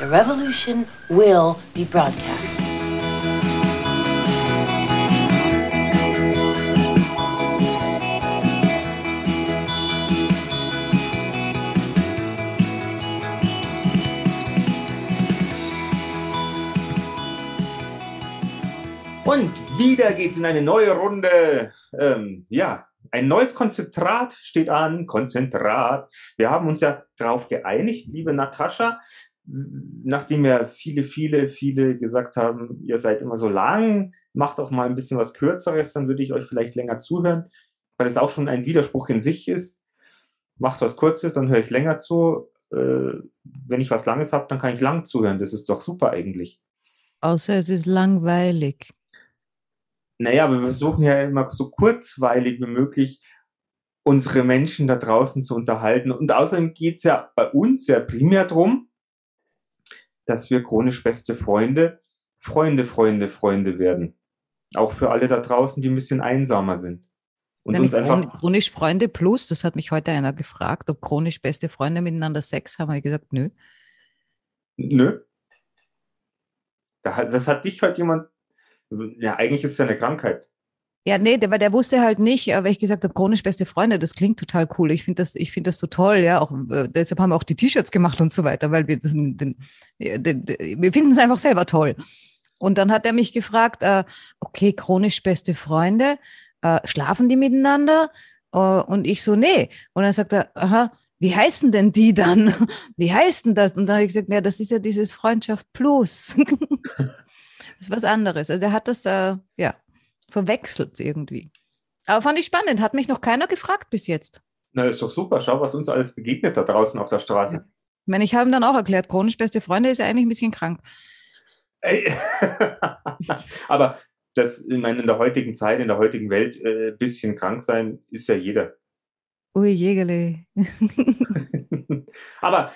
The revolution will be broadcast. Und wieder geht's in eine neue Runde. Ähm, ja, ein neues Konzentrat steht an. Konzentrat. Wir haben uns ja darauf geeinigt, liebe Natascha, nachdem ja viele, viele, viele gesagt haben, ihr seid immer so lang, macht auch mal ein bisschen was Kürzeres, dann würde ich euch vielleicht länger zuhören, weil es auch schon ein Widerspruch in sich ist. Macht was Kurzes, dann höre ich länger zu. Äh, wenn ich was Langes habe, dann kann ich lang zuhören. Das ist doch super eigentlich. Außer es ist langweilig. Naja, aber wir versuchen ja immer so kurzweilig wie möglich unsere Menschen da draußen zu unterhalten. Und außerdem geht's ja bei uns ja primär drum, dass wir chronisch beste Freunde, Freunde, Freunde, Freunde werden. Auch für alle da draußen, die ein bisschen einsamer sind. Und Nämlich uns einfach, chronisch Freunde plus, das hat mich heute einer gefragt, ob chronisch beste Freunde miteinander Sex haben. Habe ich gesagt, nö. nö. Das hat dich heute jemand, ja, eigentlich ist es ja eine Krankheit. Ja, nee, der, weil der wusste halt nicht, äh, weil ich gesagt habe, chronisch beste Freunde, das klingt total cool. Ich finde das, ich das so toll, ja. Auch, äh, deshalb haben wir auch die T-Shirts gemacht und so weiter, weil wir das, den, wir finden es einfach selber toll. Und dann hat er mich gefragt, äh, okay, chronisch beste Freunde, äh, schlafen die miteinander? Äh, und ich so, nee. Und dann sagt er, aha, wie heißen denn die dann? Wie heißt denn das? Und dann habe ich gesagt, ja, das ist ja dieses Freundschaft Plus. das ist was anderes. Also der hat das, äh, ja, verwechselt irgendwie. Aber fand ich spannend, hat mich noch keiner gefragt bis jetzt. Na, ist doch super. Schau, was uns alles begegnet da draußen auf der Straße. Ja. Ich meine, ich habe ihm dann auch erklärt, chronisch beste Freunde ist ja eigentlich ein bisschen krank. Aber das, ich meine, in der heutigen Zeit, in der heutigen Welt, äh, bisschen krank sein, ist ja jeder. Ui, Jägerle. Aber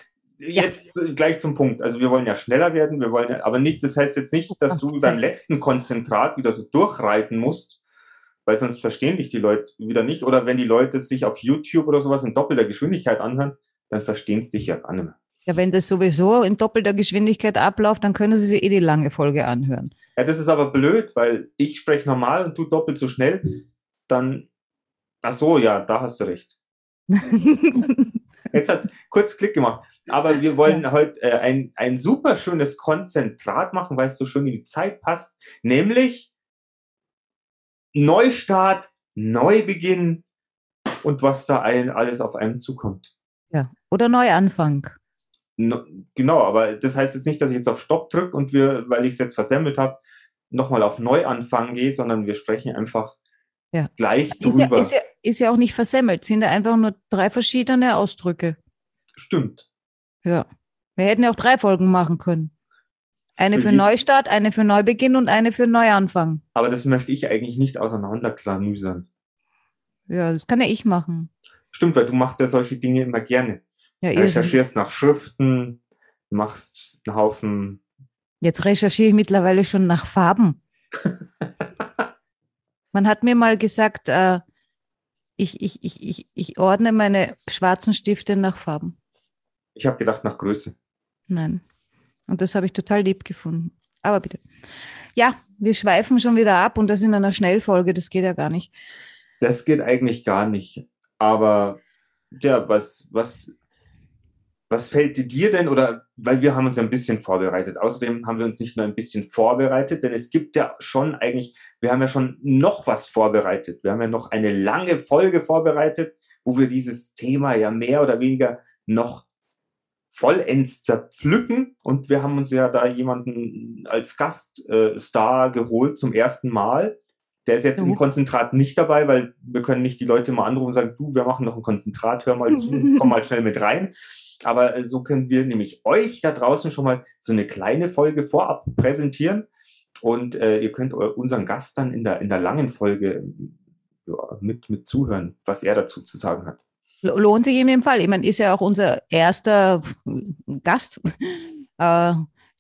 jetzt äh, gleich zum Punkt. Also wir wollen ja schneller werden, wir wollen ja, aber nicht, das heißt jetzt nicht, dass du beim letzten Konzentrat wieder so durchreiten musst, weil sonst verstehen dich die Leute wieder nicht. Oder wenn die Leute sich auf YouTube oder sowas in doppelter Geschwindigkeit anhören, dann verstehen sie dich ja gar nicht mehr. Ja, wenn das sowieso in doppelter Geschwindigkeit abläuft, dann können Sie sich eh die lange Folge anhören. Ja, das ist aber blöd, weil ich spreche normal und du doppelt so schnell, dann, ach so, ja, da hast du recht. Jetzt hat's kurz Klick gemacht. Aber wir wollen heute äh, ein, ein super schönes Konzentrat machen, weil es so schön in die Zeit passt. Nämlich Neustart, Neubeginn und was da ein, alles auf einem zukommt. ja. Oder Neuanfang. No, genau, aber das heißt jetzt nicht, dass ich jetzt auf Stopp drücke und wir, weil ich es jetzt versemmelt habe, nochmal auf Neuanfang gehe, sondern wir sprechen einfach Ja. gleich Ist ja, drüber. ist, ja, ist ja auch nicht versemmelt, sind ja einfach nur drei verschiedene Ausdrücke. Stimmt. Ja. Wir hätten ja auch drei Folgen machen können. Eine für je- Neustart, eine für Neubeginn und eine für Neuanfang. Aber das möchte ich eigentlich nicht auseinanderklamüsern. Ja, das kann ja ich machen. Stimmt, weil du machst ja solche Dinge immer gerne. Ja, recherchierst nach Schriften, machst einen Haufen. jetzt recherchiere ich mittlerweile schon nach Farben. Man hat mir mal gesagt, äh, ich, ich, ich, ich, ich ordne meine schwarzen Stifte nach Farben. Ich habe gedacht nach Größe. Nein. Und das habe ich total lieb gefunden. Aber bitte. Ja, wir schweifen schon wieder ab und das in einer Schnellfolge, das geht ja gar nicht. Das geht eigentlich gar nicht. Aber ja, was, was, was fällt dir denn oder weil wir haben uns ja ein bisschen vorbereitet. Außerdem haben wir uns nicht nur ein bisschen vorbereitet, denn es gibt ja schon eigentlich, wir haben ja schon noch was vorbereitet. Wir haben ja noch eine lange Folge vorbereitet, wo wir dieses Thema ja mehr oder weniger noch vollends zerpflücken. Und wir haben uns ja da jemanden als Gaststar äh, geholt zum ersten Mal. Der ist jetzt im Mhm. Konzentrat nicht dabei, weil wir können nicht die Leute mal anrufen und sagen, du, wir machen noch ein Konzentrat, hör mal zu, komm mal schnell mit rein. Aber äh, so können wir nämlich euch da draußen schon mal so eine kleine Folge vorab präsentieren. Und äh, ihr könnt unseren Gast dann in der, in der langen Folge ja, mit, mit zuhören, was er dazu zu sagen hat. Lo- Lohnt sich in dem Fall. Ich meine, ist ja auch unser erster Gast. Äh,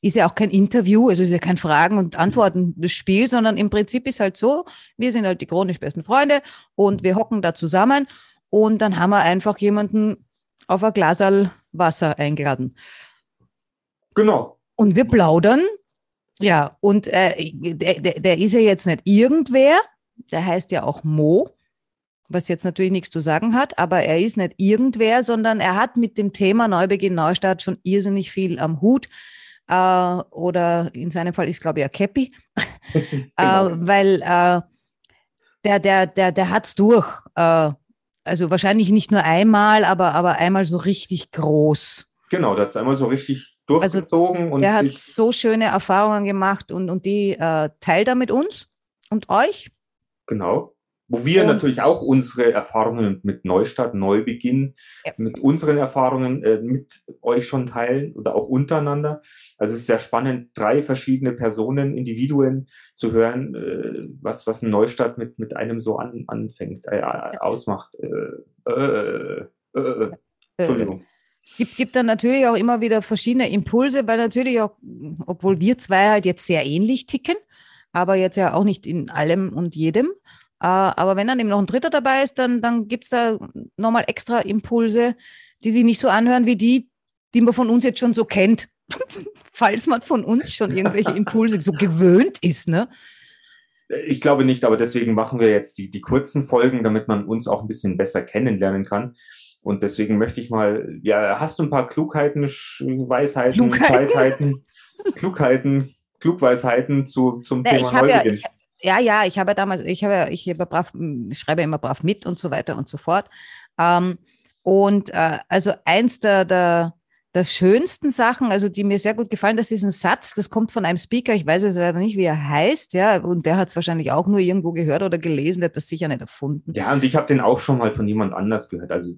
ist ja auch kein Interview, also ist ja kein Fragen- und Antworten-Spiel, sondern im Prinzip ist halt so, wir sind halt die chronisch besten Freunde und wir hocken da zusammen und dann haben wir einfach jemanden auf ein Glasal Wasser eingeladen. Genau. Und wir plaudern. Ja, und äh, der, der, der ist ja jetzt nicht irgendwer, der heißt ja auch Mo, was jetzt natürlich nichts zu sagen hat, aber er ist nicht irgendwer, sondern er hat mit dem Thema Neubeginn, Neustart schon irrsinnig viel am Hut. Äh, oder in seinem Fall ist, glaube ich, ein Käppi, genau. äh, weil äh, der, der, der, der hat es durch. Äh, also wahrscheinlich nicht nur einmal, aber, aber einmal so richtig groß. Genau, das ist einmal so richtig durchgezogen. Also, und der hat so schöne Erfahrungen gemacht und, und die äh, teilt er mit uns und euch. Genau. Wo wir und, natürlich auch unsere Erfahrungen mit Neustart, Neubeginn, ja. mit unseren Erfahrungen äh, mit euch schon teilen oder auch untereinander. Also es ist sehr spannend, drei verschiedene Personen, Individuen zu hören, äh, was, was ein Neustart mit, mit einem so an, anfängt, äh, ja. ausmacht. Äh, äh, äh, Entschuldigung gibt, gibt dann natürlich auch immer wieder verschiedene Impulse, weil natürlich auch, obwohl wir zwei halt jetzt sehr ähnlich ticken, aber jetzt ja auch nicht in allem und jedem. Äh, aber wenn dann eben noch ein Dritter dabei ist, dann, dann gibt es da nochmal extra Impulse, die sich nicht so anhören wie die, die man von uns jetzt schon so kennt. Falls man von uns schon irgendwelche Impulse so gewöhnt ist, ne? Ich glaube nicht, aber deswegen machen wir jetzt die, die kurzen Folgen, damit man uns auch ein bisschen besser kennenlernen kann. Und deswegen möchte ich mal, ja, hast du ein paar Klugheiten, Weisheiten, Klugheiten. Zeitheiten, Klugheiten, Klugweisheiten zu, zum ja, Thema Neubeginn? Ja, ja, ja, ich habe damals, ich habe, ich habe brav, schreibe immer brav mit und so weiter und so fort. Ähm, und äh, also eins der, der, der schönsten Sachen, also die mir sehr gut gefallen, das ist ein Satz, das kommt von einem Speaker, ich weiß jetzt leider nicht, wie er heißt, ja, und der hat es wahrscheinlich auch nur irgendwo gehört oder gelesen, der hat das sicher nicht erfunden. Ja, und ich habe den auch schon mal von jemand anders gehört. Also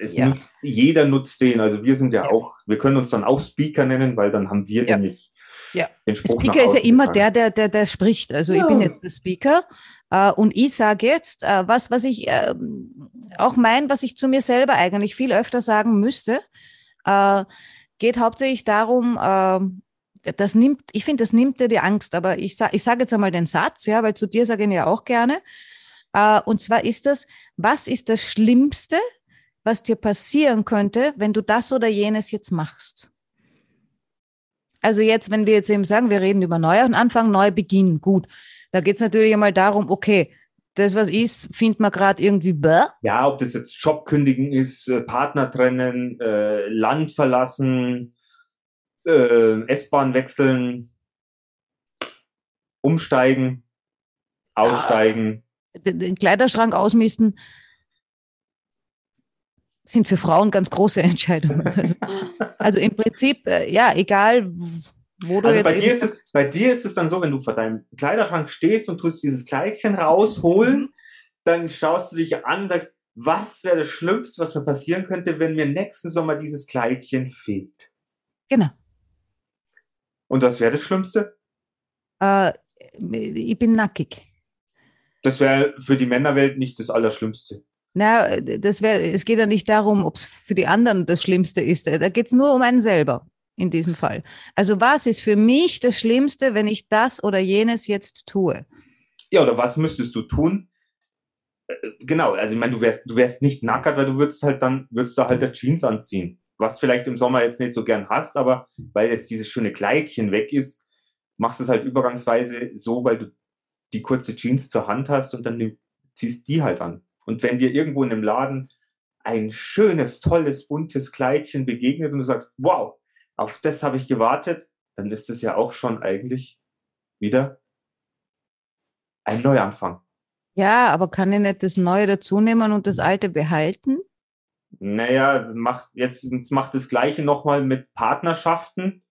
ja. nutzt, jeder nutzt den. Also wir sind ja, ja, auch, wir können uns dann auch Speaker nennen, weil dann haben wir ja. nämlich ja. den Spruch Speaker ist ja immer der, der, der, der spricht. Also ich bin jetzt der Speaker äh, und ich sage jetzt, äh, was, was ich äh, auch mein, was ich zu mir selber eigentlich viel öfter sagen müsste äh, geht hauptsächlich darum, äh, das nimmt, ich finde, das nimmt dir die Angst, aber ich, sa ich sage jetzt einmal den Satz, ja, weil zu dir sage ich ihn ja auch gerne. Äh, und zwar ist das, was ist das Schlimmste, was dir passieren könnte, wenn du das oder jenes jetzt machst? Also jetzt, wenn wir jetzt eben sagen, wir reden über Neuanfang, Neubeginn, gut. Da geht es natürlich einmal darum, okay, das, was ist, findet man gerade irgendwie bäh. Ja, ob das jetzt Job kündigen ist, äh, Partner trennen, äh, Land verlassen, äh, S-Bahn wechseln, umsteigen, aussteigen. Ja, den Kleiderschrank ausmisten sind für Frauen ganz große Entscheidungen. Also, also im Prinzip, äh, ja, egal wo also bei dir, ist es, bei dir ist es dann so, wenn du vor deinem Kleiderschrank stehst und tust dieses Kleidchen rausholen, mhm. dann schaust du dich an und sagst, was wäre das Schlimmste, was mir passieren könnte, wenn mir nächsten Sommer dieses Kleidchen fehlt? Genau. Und was wäre das Schlimmste? Äh, ich bin nackig. Das wäre für die Männerwelt nicht das Allerschlimmste. Na, das wäre, es geht ja nicht darum, ob es für die anderen das Schlimmste ist. Da geht es nur um einen selber in diesem Fall. Also was ist für mich das Schlimmste, wenn ich das oder jenes jetzt tue? Ja, oder was müsstest du tun? Äh, genau, also ich meine, du wärst, du wärst nicht nackert, weil du würdest halt dann, würdest du halt der Jeans anziehen. Was vielleicht im Sommer jetzt nicht so gern hast, aber weil jetzt dieses schöne Kleidchen weg ist, machst du es halt übergangsweise so, weil du die kurze Jeans zur Hand hast und dann ziehst die halt an. Und wenn dir irgendwo in einem Laden ein schönes, tolles, buntes Kleidchen begegnet und du sagst, wow, auf das habe ich gewartet, dann ist es ja auch schon eigentlich wieder ein Neuanfang. Ja, aber kann ich nicht das Neue dazu nehmen und das Alte behalten? Naja, macht, jetzt macht das Gleiche nochmal mit Partnerschaften.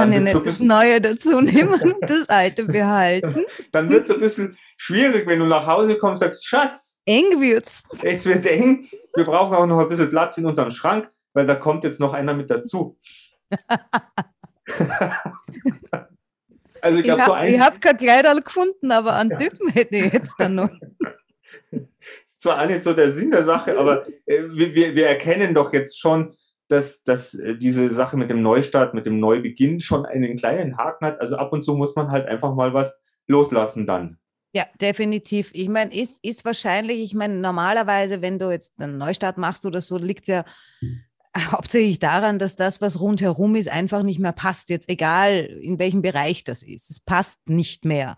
Kann ich nicht das Neue dazu nehmen und das Alte behalten? Dann wird es ein bisschen schwierig, wenn du nach Hause kommst und sagst, Schatz. Eng wird's. Es wird eng. Wir brauchen auch noch ein bisschen Platz in unserem Schrank weil da kommt jetzt noch einer mit dazu. also ich glaube, so ein. Ich habe kein Kleider gefunden, aber an Typen hätte ich jetzt dann noch. das ist zwar auch nicht so der Sinn der Sache, aber äh, wir, wir erkennen doch jetzt schon, dass, dass äh, diese Sache mit dem Neustart, mit dem Neubeginn schon einen kleinen Haken hat. Also ab und zu muss man halt einfach mal was loslassen dann. Ja, definitiv. Ich meine, ist, ist wahrscheinlich, ich meine, normalerweise, wenn du jetzt einen Neustart machst oder so, liegt ja hauptsächlich daran, dass das, was rundherum ist, einfach nicht mehr passt. Jetzt egal, in welchem Bereich das ist. Es passt nicht mehr.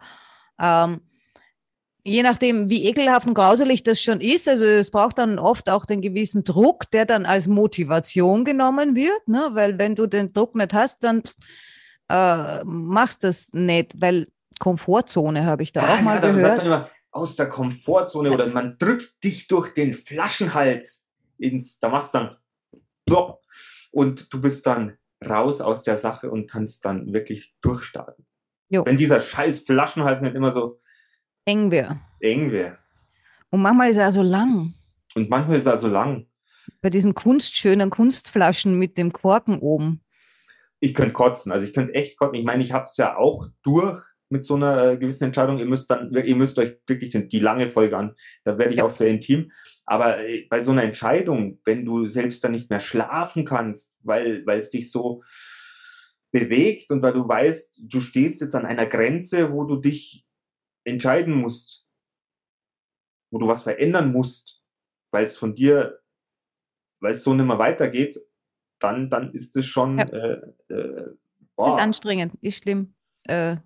Ähm, je nachdem, wie ekelhaft und grauselig das schon ist, also es braucht dann oft auch den gewissen Druck, der dann als Motivation genommen wird, ne? weil wenn du den Druck nicht hast, dann äh, machst das nicht, weil Komfortzone habe ich da ja, auch mal ja, gehört. Immer, aus der Komfortzone oder man drückt dich durch den Flaschenhals ins, da machst du dann plopp und du bist dann raus aus der Sache und kannst dann wirklich durchstarten. Jo. Wenn dieser scheiß Flaschenhals nicht immer so eng wäre. Eng wäre. Und manchmal ist er so lang. Und manchmal ist er so lang. Bei diesen kunstschönen Kunstflaschen mit dem Korken oben. Ich könnte kotzen, also ich könnte echt kotzen. Ich meine, ich habe es ja auch durch mit so einer äh, gewissen Entscheidung. Ihr müsst dann, ihr müsst euch wirklich die, lange Folge an. Da werde ich ja. auch sehr intim. Aber äh, bei so einer Entscheidung, wenn du selbst dann nicht mehr schlafen kannst, weil, weil es dich so bewegt und weil du weißt, du stehst jetzt an einer Grenze, wo du dich entscheiden musst, wo du was verändern musst, weil es von dir, weil es so nicht mehr weitergeht, dann, dann ist es schon ja. äh, äh, boah. Ist anstrengend, ist schlimm. Äh,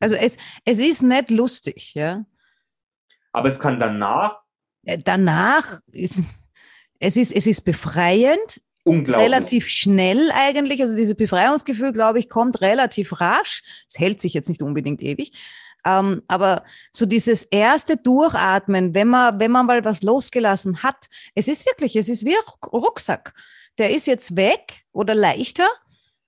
also es, es ist nicht lustig, ja. Aber es kann danach. Äh, danach ist es ist, es ist befreiend. Unglaublich. Relativ schnell eigentlich. Also dieses Befreiungsgefühl, glaube ich, kommt relativ rasch. Es hält sich jetzt nicht unbedingt ewig. Ähm, aber so dieses erste Durchatmen, wenn man, wenn man mal was losgelassen hat, es ist wirklich, es ist wie ein Rucksack. Der ist jetzt weg oder leichter.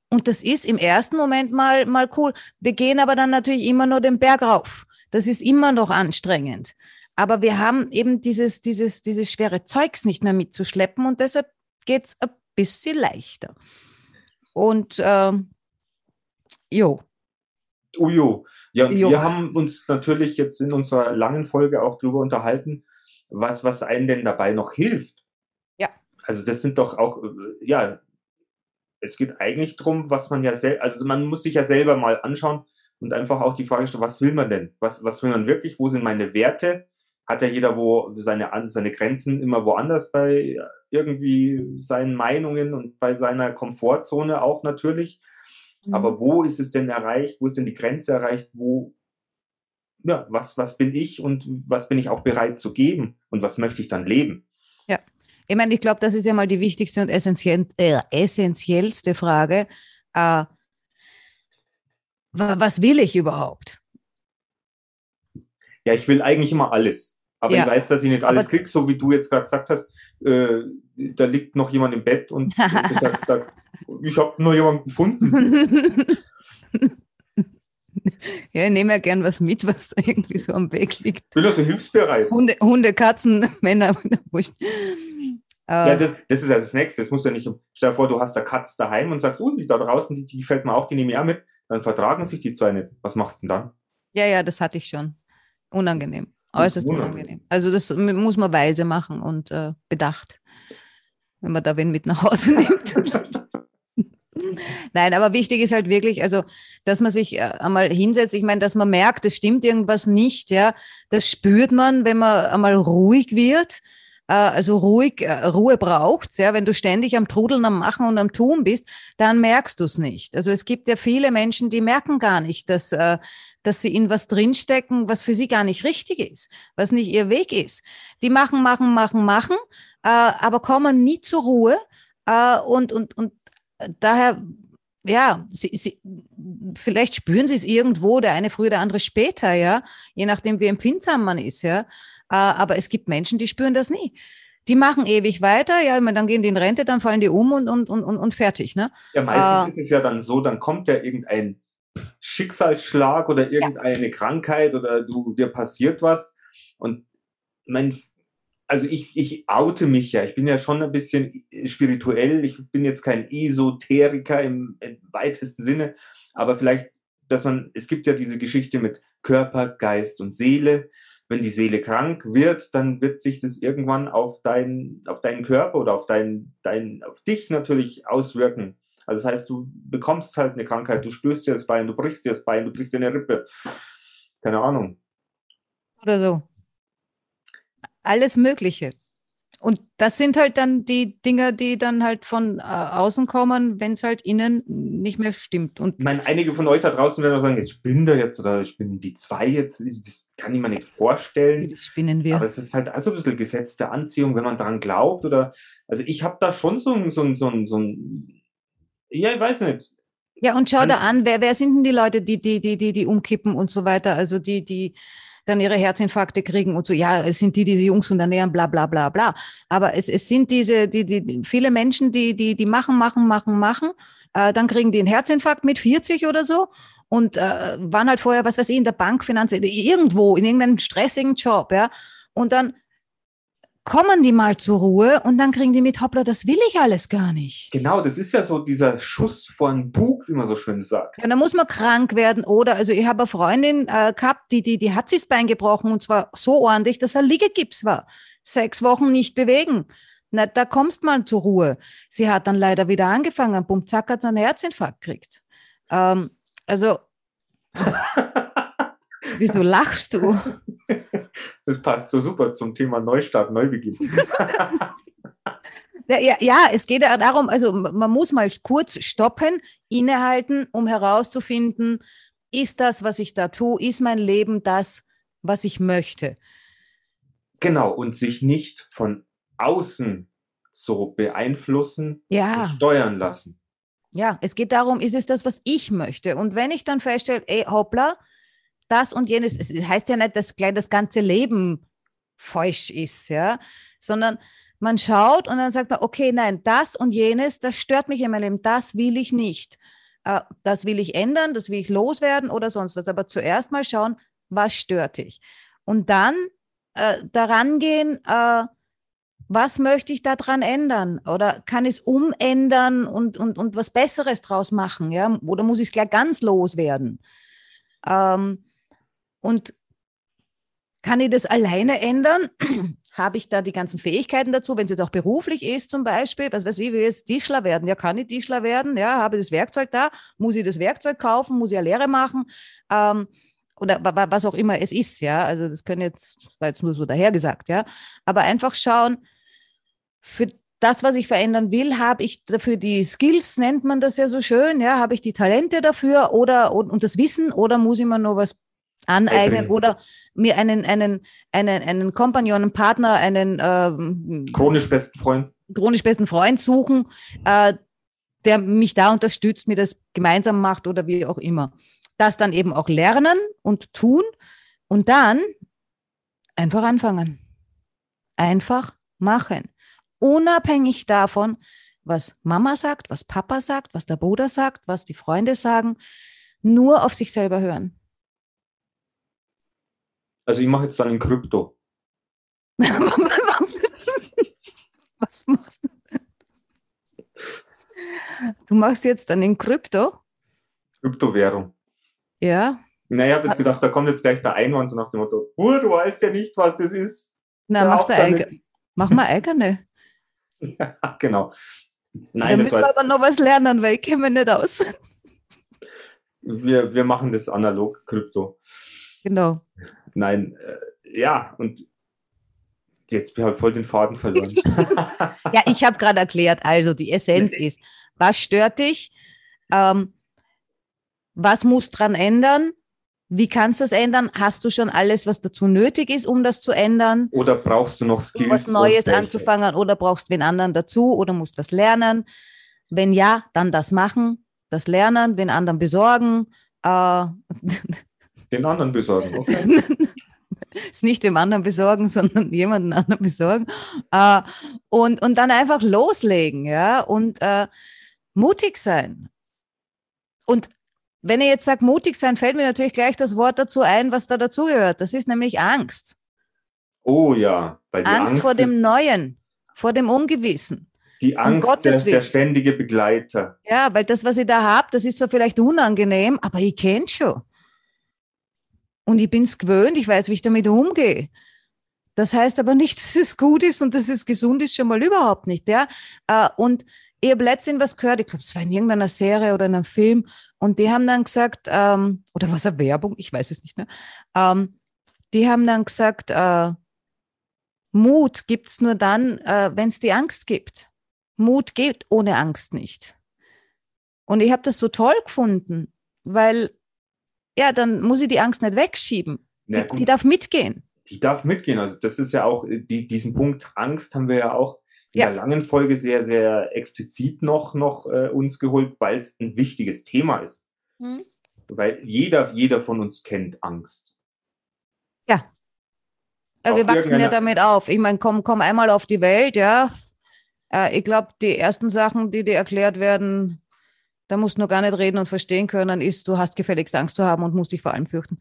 Und das ist im ersten Moment mal, mal cool. Wir gehen aber dann natürlich immer nur den Berg rauf. Das ist immer noch anstrengend. Aber wir haben eben dieses, dieses, dieses schwere Zeugs nicht mehr mitzuschleppen und deshalb geht es ein bisschen leichter. Und äh, jo. Ujo. Ja, jo. wir haben uns natürlich jetzt in unserer langen Folge auch darüber unterhalten, was, was einem denn dabei noch hilft. Ja. Also das sind doch auch, äh, ja, es geht eigentlich darum, was man ja selbst, also man muss sich ja selber mal anschauen und einfach auch die Frage stellen, was will man denn? Was, was will man wirklich? Wo sind meine Werte? Hat ja jeder wo seine, seine Grenzen immer woanders bei irgendwie seinen Meinungen und bei seiner Komfortzone auch natürlich. Mhm. Aber wo ist es denn erreicht? Wo ist denn die Grenze erreicht? Wo, ja, was, was bin ich und was bin ich auch bereit zu geben? Und was möchte ich dann leben? Ja. Ich meine, ich glaube, das ist ja mal die wichtigste und essentiell, äh, essentiellste Frage. Äh, was will ich überhaupt? Ja, ich will eigentlich immer alles. Aber ja. ich weiß, dass ich nicht alles kriege, so wie du jetzt gerade gesagt hast. Äh, da liegt noch jemand im Bett und sagst, da, ich habe nur jemanden gefunden. Ja, ich nehme ja gern was mit, was da irgendwie so am Weg liegt. Ich bin also hilfsbereit. Hunde, Hunde Katzen, Männer, wurscht. Ja, äh. das, das, ist ja das Nächste. Das muss ja nicht, stell dir vor, du hast eine Katze daheim und sagst, oh, die da draußen, die, die fällt mir auch, die nehme ich auch mit. Dann vertragen sich die zwei nicht. Was machst du denn dann? Ja, ja, das hatte ich schon. Unangenehm. Äußerst unangenehm. unangenehm. Also das muss man weise machen und äh, bedacht, wenn man da wen mit nach Hause nimmt. Nein, aber wichtig ist halt wirklich, also, dass man sich äh, einmal hinsetzt. Ich meine, dass man merkt, es stimmt irgendwas nicht, ja. Das spürt man, wenn man einmal ruhig wird. Äh, also ruhig, äh, Ruhe braucht ja. Wenn du ständig am Trudeln, am Machen und am Tun bist, dann merkst du es nicht. Also es gibt ja viele Menschen, die merken gar nicht, dass, dass sie in was drinstecken, was für sie gar nicht richtig ist, was nicht ihr Weg ist. Die machen, machen, machen, machen, aber kommen nie zur Ruhe. und, und, und daher, ja, sie, sie, vielleicht spüren sie es irgendwo, der eine früher, der andere später, ja, je nachdem, wie empfindsam man ist, ja. Äh, aber es gibt Menschen, die spüren das nie. Die machen ewig weiter, ja, dann gehen die in Rente, dann fallen die um und, und, und, und fertig, ne? Ja, meistens äh, ist es ja dann so, dann kommt ja irgendein Schicksalsschlag oder irgendeine ja. Krankheit oder du, dir passiert was und mein also ich, ich oute mich ja. Ich bin ja schon ein bisschen spirituell. Ich bin jetzt kein Esoteriker im, im weitesten Sinne, aber vielleicht, dass man, es gibt ja diese Geschichte mit Körper, Geist und Seele. Wenn die Seele krank wird, dann wird sich das irgendwann auf deinen, auf deinen Körper oder auf dein, dein, auf dich natürlich auswirken. Also das heißt, du bekommst halt eine Krankheit, du stößt dir das Bein, du brichst dir das Bein, du brichst dir eine Rippe. Keine Ahnung. Oder so alles Mögliche. Und das sind halt dann die Dinge, die dann halt von äh, außen kommen, wenn es halt innen nicht mehr stimmt. Und Ich meine, einige von euch da draußen werden auch sagen, jetzt spinnt er jetzt oder spinnen die zwei jetzt. Das kann ich mir nicht vorstellen. spinnen wir. Aber es ist halt also ein bisschen Gesetz der Anziehung, wenn man daran glaubt. Oder also ich habe da schon so ein, so ein, so ein, so ein, ja, ich weiß nicht. Ja, und schau An- da an, wer, wer sind denn die Leute, die, die, die, die, die umkippen und so weiter, also die, die dann ihre Herzinfarkte kriegen und so, ja, es sind die, die die Jungs ernähren, bla bla bla bla. Aber es, es sind diese, die, die, die- viele Menschen, die, die, die machen, machen, machen, machen, äh, dann kriegen die einen Herzinfarkt mit 40 oder so und äh, waren halt vorher, was weiß ich, in der Bank, Finanz, irgendwo, in irgendeinem stressigen Job, ja. Und dann kommen die mal zur Ruhe und dann kriegen die mit, hoppla, das will ich alles gar nicht. Genau, das ist ja so dieser Schuss vor den Bug, wie man so schön sagt. Ja, dann muss man krank werden oder, also ich habe eine Freundin äh, gehabt, die, die, die hat sich das Bein gebrochen und zwar so ordentlich, dass er Liegegips war. Sechs Wochen nicht bewegen. Na, da kommst mal zur Ruhe. Sie hat dann leider wieder angefangen, bumm, zack, hat sie einen Herzinfarkt gekriegt. Ähm, also, wieso lachst du? Das passt so super zum Thema Neustart, Neubeginn. Ja, ja, es geht ja darum, also man muss mal kurz stoppen, innehalten, um herauszufinden, ist das, was ich da tue, ist mein Leben das, was ich möchte? Genau, und sich nicht von außen so beeinflussen Ja. und steuern lassen. Ja, es geht darum, ist es das, was ich möchte? Und wenn ich dann feststelle, ey, hoppla, das und jenes, es heißt ja nicht, dass gleich das ganze Leben falsch ist, ja, sondern man schaut und dann sagt man, okay, nein, das und jenes, das stört mich in meinem Leben, das will ich nicht. Äh, das will ich ändern, das will ich loswerden oder sonst was. Aber zuerst mal schauen, was stört dich? Und dann äh, daran gehen, äh, was möchte ich daran ändern? Oder kann ich es umändern und, und, und was Besseres draus machen? Ja? Oder muss ich es gleich ganz loswerden? Ähm, und kann ich das alleine ändern? Habe ich da die ganzen Fähigkeiten dazu, wenn es jetzt auch beruflich ist zum Beispiel, was weiß ich, will jetzt Tischler werden, ja, kann ich Tischler werden, ja, habe ich das Werkzeug da, muss ich das Werkzeug kaufen, muss ich eine Lehre machen? Ähm, oder wa- wa- was auch immer es ist, ja, also das können jetzt, das war jetzt nur so dahergesagt, ja, aber einfach schauen, für das, was ich verändern will, habe ich dafür die Skills, nennt man das ja so schön, ja, habe ich die Talente dafür oder und, und das Wissen oder muss ich mir nur was aneignen oder mir einen, einen, einen, einen Kompagnon, einen Partner, einen ähm, Chronisch besten Freund. chronisch besten Freund suchen, äh, der mich da unterstützt, mir das gemeinsam macht oder wie auch immer. Das dann eben auch lernen und tun und dann einfach anfangen. Einfach machen. Unabhängig davon, was Mama sagt, was Papa sagt, was der Bruder sagt, was die Freunde sagen, nur auf sich selber hören. Also ich mache jetzt dann in Krypto. was machst du? Du machst jetzt dann in Krypto? Kryptowährung. Ja. Na, ich habe jetzt gedacht, da kommt jetzt gleich der Einwand so nach dem Motto, uh, du weißt ja nicht, was das ist. Na, Hör machst du damit. eigen. Mach mal eigene. Ja, genau. Wir Nein, das müssen war aber noch was lernen, weil ich kenne mich nicht aus. wir, wir machen das analog Krypto. Genau. Nein, äh, ja, und jetzt habe ich voll den Faden verloren. Ja, ich habe gerade erklärt, also die Essenz ist, was stört dich? Ähm, was muss dran ändern? Wie kannst du das ändern? Hast du schon alles, was dazu nötig ist, um das zu ändern? Oder brauchst du noch Um Skills? was und Neues anzufangen oder brauchst wen anderen dazu oder musst was lernen? Wenn ja, dann das machen, das lernen, den anderen besorgen. Äh, Den anderen besorgen. Okay. es nicht dem anderen besorgen, sondern jemanden anderen besorgen. Äh, und, und dann einfach loslegen, ja, und äh, mutig sein. Und wenn ich jetzt sage, mutig sein, fällt mir natürlich gleich das Wort dazu ein, was da dazugehört. Das ist nämlich Angst. Oh ja, die Angst, Angst, vor dem Neuen, vor dem Ungewissen. die Angst der, der ständige Begleiter. Ja, weil das, was ich da habe, das ist zwar vielleicht unangenehm, aber ich kenne schon. Und ich bin es gewöhnt, ich weiß, wie ich damit umgehe. Das heißt aber nicht, dass es gut ist und dass es gesund ist, schon mal überhaupt nicht. Ja? Äh, Und ich habe letztens was gehört, ich glaube, es war in irgendeiner Serie oder in einem Film, und die haben dann gesagt, ähm, oder was eine Werbung, ich weiß es nicht mehr, ähm, die haben dann gesagt, äh, Mut gibt es nur dann, äh, wenn es die Angst gibt. Mut geht ohne Angst nicht. Und ich habe das so toll gefunden, weil ja, dann muss ich die Angst nicht wegschieben. Ja, die, die darf mitgehen. die darf mitgehen. Also das ist ja auch, äh, die, diesen Punkt Angst haben wir ja auch in Ja. der langen Folge sehr, sehr explizit noch, noch äh, uns geholt, weil es ein wichtiges Thema ist. Weil jeder, jeder von uns kennt Angst. Äh, Wir wachsen ja damit auf. Ich meine, komm, komm einmal auf die Welt, ja. Äh, ich glaube, die ersten Sachen, die dir erklärt werden, da musst du noch gar nicht reden und verstehen können, ist, du hast gefälligst Angst zu haben und musst dich vor allem fürchten.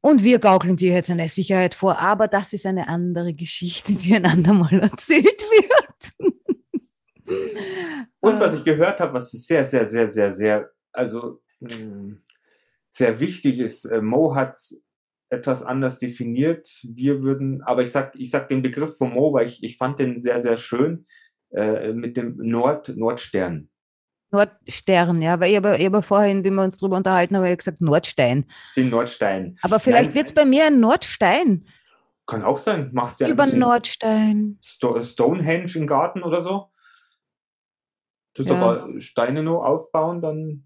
Und wir gaukeln dir jetzt eine Sicherheit vor, aber das ist eine andere Geschichte, die ein andermal erzählt wird. Und was ich gehört habe, was sehr, sehr, sehr, sehr, sehr, also mh, sehr wichtig ist, äh, Mo hat etwas anders definiert. Wir würden, aber ich sag, ich sag den Begriff von Mo, weil ich, ich fand den sehr, sehr schön äh, mit dem Nord, Nordstern. Nordstern, ja, weil ich habe, ich habe vorhin, wie wir uns darüber unterhalten haben, gesagt Nordstein. Den Nordstein. Aber vielleicht wird es bei mir ein Nordstein. Kann auch sein. Machst du ja Über Nordstein. Sto Stonehenge im Garten oder so. Tust Ja. aber Steine nur aufbauen, dann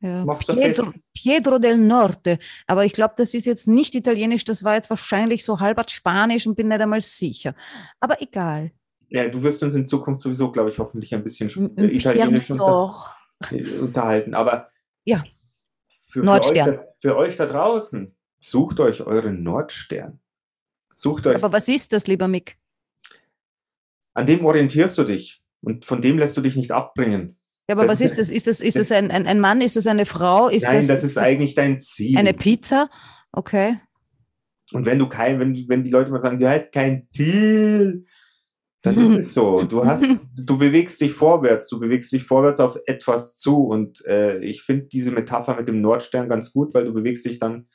Ja. Machst du Pietro, fest. Pietro del Norte. Aber ich glaube, das ist jetzt nicht italienisch, das war jetzt wahrscheinlich so halbert Spanisch und bin nicht einmal sicher. Aber egal. Ja, du wirst uns in Zukunft sowieso, glaube ich, hoffentlich ein bisschen M- Italienisch unter, äh, unterhalten. Aber Ja. für, für, euch, Nordstern. da- für euch da draußen, sucht euch euren Nordstern. Sucht euch, Aber was ist das, lieber Mick? an dem orientierst du dich und von dem lässt du dich nicht abbringen. Ja, aber Das was ist- ist das? Ist das, ist das- das ein, ein, ein Mann? Ist das eine Frau? Ist Nein, das, das, ist eigentlich dein Ziel. eine Pizza? Okay. Und wenn du kein, wenn, wenn die Leute mal sagen, du hast kein Ziel, dann ist es so. Du hast, du bewegst dich vorwärts, du bewegst dich vorwärts auf etwas zu. Und äh, ich finde diese Metapher mit dem Nordstern ganz gut, weil du bewegst dich dann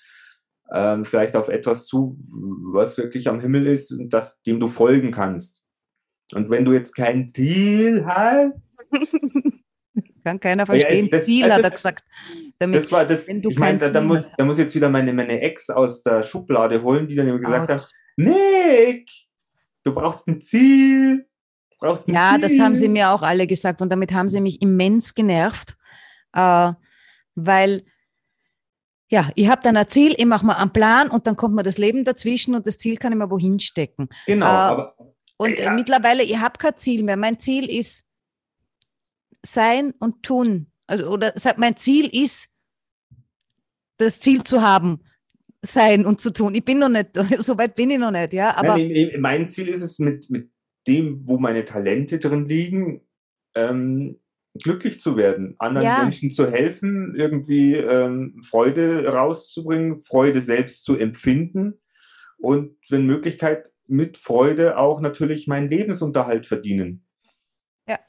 ähm, vielleicht auf etwas zu, was wirklich am Himmel ist und das, dem du folgen kannst. Und wenn du jetzt kein Ziel hast, Kann keiner Ja, verstehen. das- Ziel, das- hat er gesagt. Damit, das war das, wenn du ich meine, da, da, muss, da muss ich jetzt wieder meine, meine Ex aus der Schublade holen, die dann immer gesagt Autsch. hat, Nick, du brauchst ein Ziel. Du brauchst ein Ja, Ziel. das haben sie mir auch alle gesagt und damit haben sie mich immens genervt, äh, weil ja, ich habe dann ein Ziel, ich mache mir einen Plan und dann kommt mir das Leben dazwischen und das Ziel kann ich mir wohin stecken. Genau, Äh, aber Und Ja. mittlerweile, ich habe kein Ziel mehr. Mein Ziel ist sein und tun. Also, oder mein Ziel ist, das Ziel zu haben, sein und zu tun. Ich bin noch nicht, so weit bin ich noch nicht, ja. Aber Nein, mein Ziel ist es, mit, mit dem, wo meine Talente drin liegen, ähm, glücklich zu werden, anderen Ja. Menschen zu helfen, irgendwie ähm, Freude rauszubringen, Freude selbst zu empfinden und wenn Möglichkeit mit Freude auch natürlich meinen Lebensunterhalt verdienen. Ja.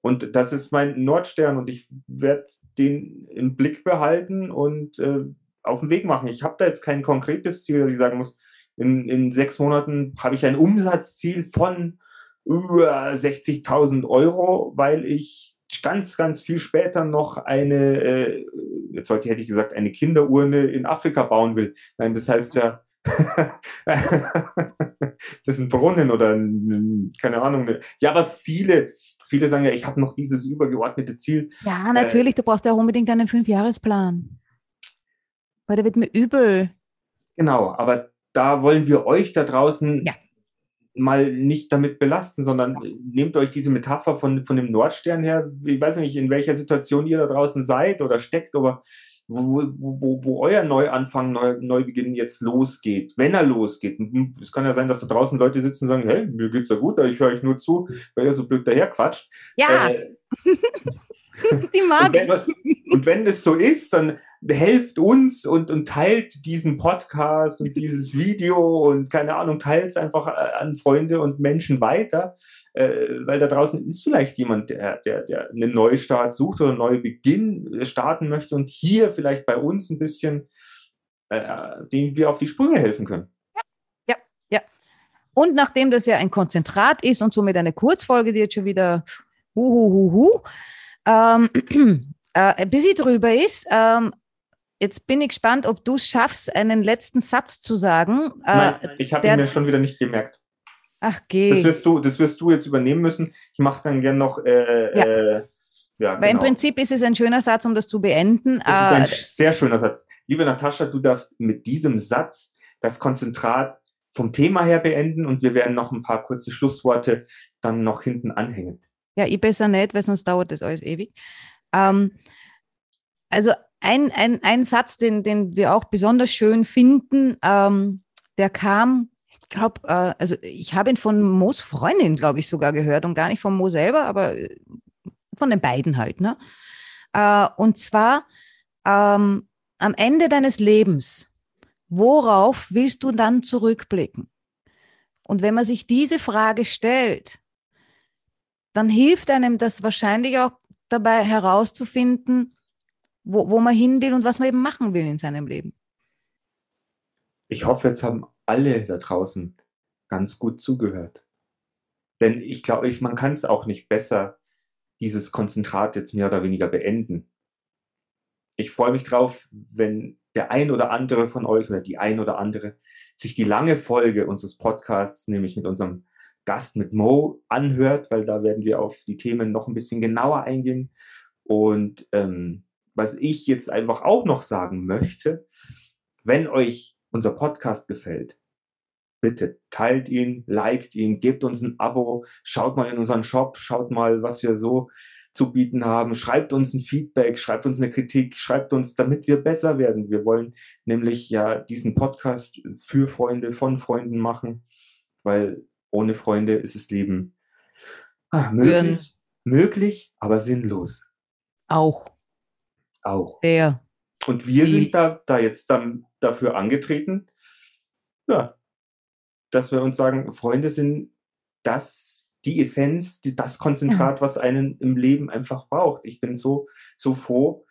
Und das ist mein Nordstern und ich werde den im Blick behalten und äh, auf den Weg machen. Ich habe da jetzt kein konkretes Ziel, dass ich sagen muss, in, in sechs Monaten habe ich ein Umsatzziel von über 60.000 Euro, weil ich ganz, ganz viel später noch eine, äh, jetzt heute hätte ich gesagt, eine Kinderurne in Afrika bauen will. Nein, das heißt ja, das ist ein Brunnen oder ein, keine Ahnung. Ja, aber viele, viele sagen ja, ich habe noch dieses übergeordnete Ziel. ja, natürlich, du brauchst ja auch unbedingt einen Fünfjahresplan. Weil der wird mir übel. Genau, aber da wollen wir euch da draußen Ja. mal nicht damit belasten, sondern nehmt euch diese Metapher von, von dem Nordstern her. Ich weiß nicht, in welcher Situation ihr da draußen seid oder steckt, aber wo, wo, wo, euer Neuanfang, Neu, Neubeginn jetzt losgeht, wenn er losgeht. Und Es kann ja sein, dass da draußen Leute sitzen und sagen, hey, mir geht's ja gut, ich höre euch nur zu, weil ihr so blöd daherquatscht. Ja, Äh, die mag und wenn, ich. und wenn das so ist, dann helft uns und, und teilt diesen Podcast und dieses Video und keine Ahnung, teilt es einfach äh, an Freunde und Menschen weiter, äh, weil da draußen ist vielleicht jemand, der, der, der einen Neustart sucht oder einen Neubeginn äh, starten möchte und hier vielleicht bei uns ein bisschen, äh, dem wir auf die Sprünge helfen können. Und nachdem das ja ein Konzentrat ist und somit eine Kurzfolge, die jetzt schon wieder hu, hu, hu, hu, ähm, äh, ein bisschen drüber ist, ähm, jetzt bin ich gespannt, ob du es schaffst, einen letzten Satz zu sagen. Äh, Nein, ich habe ihn mir schon wieder nicht gemerkt. Ach, geh. Das wirst du, das wirst du jetzt übernehmen müssen. Ich mache dann gern noch. Äh, Ja. äh, ja, Weil im genau. Prinzip ist es ein schöner Satz, um das zu beenden. Das ist ein Äh, sehr schöner Satz. Liebe Natascha, du darfst mit diesem Satz das Konzentrat vom Thema her beenden und wir werden noch ein paar kurze Schlussworte dann noch hinten anhängen. Ja, ich besser nicht, weil sonst dauert das alles ewig. Ähm, also ein, ein, ein Satz, den, den wir auch besonders schön finden, ähm, der kam, ich glaube, äh, also ich habe ihn von Moos Freundin, glaube ich, sogar gehört und gar nicht von Mo selber, aber äh, von den beiden halt. Ne? Äh, und zwar ähm, am Ende deines Lebens, worauf willst du dann zurückblicken? Und wenn man sich diese Frage stellt, dann hilft einem das wahrscheinlich auch dabei herauszufinden, wo, wo man hin will und was man eben machen will in seinem Leben. Ich hoffe, jetzt haben alle da draußen ganz gut zugehört. Denn ich glaube, ich, man kann es auch nicht besser, dieses Konzentrat jetzt mehr oder weniger beenden. Ich freue mich drauf, wenn der ein oder andere von euch oder die ein oder andere sich die lange Folge unseres Podcasts, nämlich mit unserem Gast mit Mo, anhört, weil da werden wir auf die Themen noch ein bisschen genauer eingehen. Und ähm, was ich jetzt einfach auch noch sagen möchte, wenn euch unser Podcast gefällt, bitte teilt ihn, liked ihn, gebt uns ein Abo, schaut mal in unseren Shop, schaut mal, was wir so zu bieten haben, schreibt uns ein Feedback, schreibt uns eine Kritik, schreibt uns, damit wir besser werden. Wir wollen nämlich ja diesen Podcast für Freunde, von Freunden machen, weil ohne Freunde ist das Leben ah, möglich, möglich, aber sinnlos. Auch auch. der. Und wir Die- sind da, da jetzt dann dafür angetreten, ja, dass wir uns sagen, Freunde sind das, die Essenz, die, das Konzentrat, was einen im Leben einfach braucht. Ich bin so, so froh,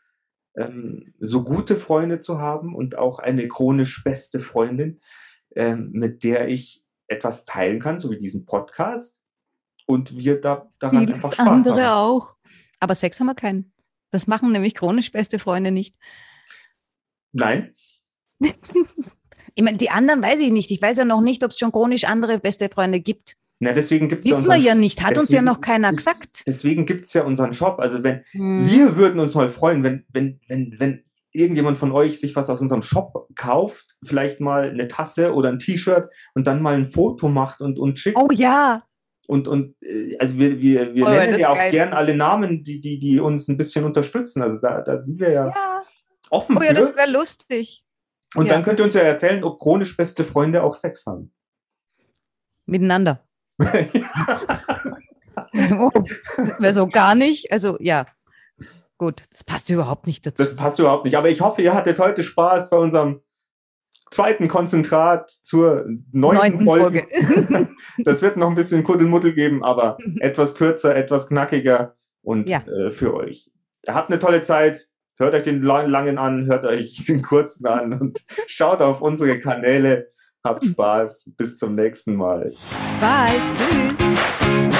ähm, so gute Freunde zu haben und auch eine chronisch beste Freundin, ähm, mit der ich etwas teilen kann, so wie diesen Podcast. Und wir da, daran Vieles einfach Spaß andere haben. auch. Aber Sex haben wir keinen. Das machen nämlich chronisch beste Freunde nicht. Nein, Ich meine, die anderen weiß ich nicht. Ich weiß ja noch nicht, ob es schon chronisch andere beste Freunde gibt. na, deswegen gibt es Wissen wir ja nicht. Hat uns ja noch keiner gesagt. Deswegen gibt es ja unseren Shop. Also wenn Hm. wir würden uns mal freuen, wenn, wenn, wenn, wenn irgendjemand von euch sich was aus unserem Shop kauft, vielleicht mal eine Tasse oder ein T-Shirt und dann mal ein Foto macht und, und schickt. Oh ja. Und, und äh, also wir, wir, wir Oh, nennen ja auch geil. gern alle Namen, die, die, die uns ein bisschen unterstützen. Also da, da sind wir ja, Ja. offen Oh ja, für. das wäre lustig. und ja. dann könnt ihr uns ja erzählen, ob chronisch beste Freunde auch Sex haben. Miteinander. Oh, das wäre so gar nicht. Also ja. Gut, das passt überhaupt nicht dazu. Das passt überhaupt nicht. Aber ich hoffe, ihr hattet heute Spaß bei unserem zweiten Konzentrat zur neunten, Neunten Folge. Folge. Das wird noch ein bisschen Kuddelmuddel geben, aber etwas kürzer, etwas knackiger und Ja. äh, für euch. Habt eine tolle Zeit. Hört euch den lang- langen an, hört euch den kurzen an und schaut auf unsere Kanäle. Habt Spaß. Bis zum nächsten Mal. Bye. Tschüss.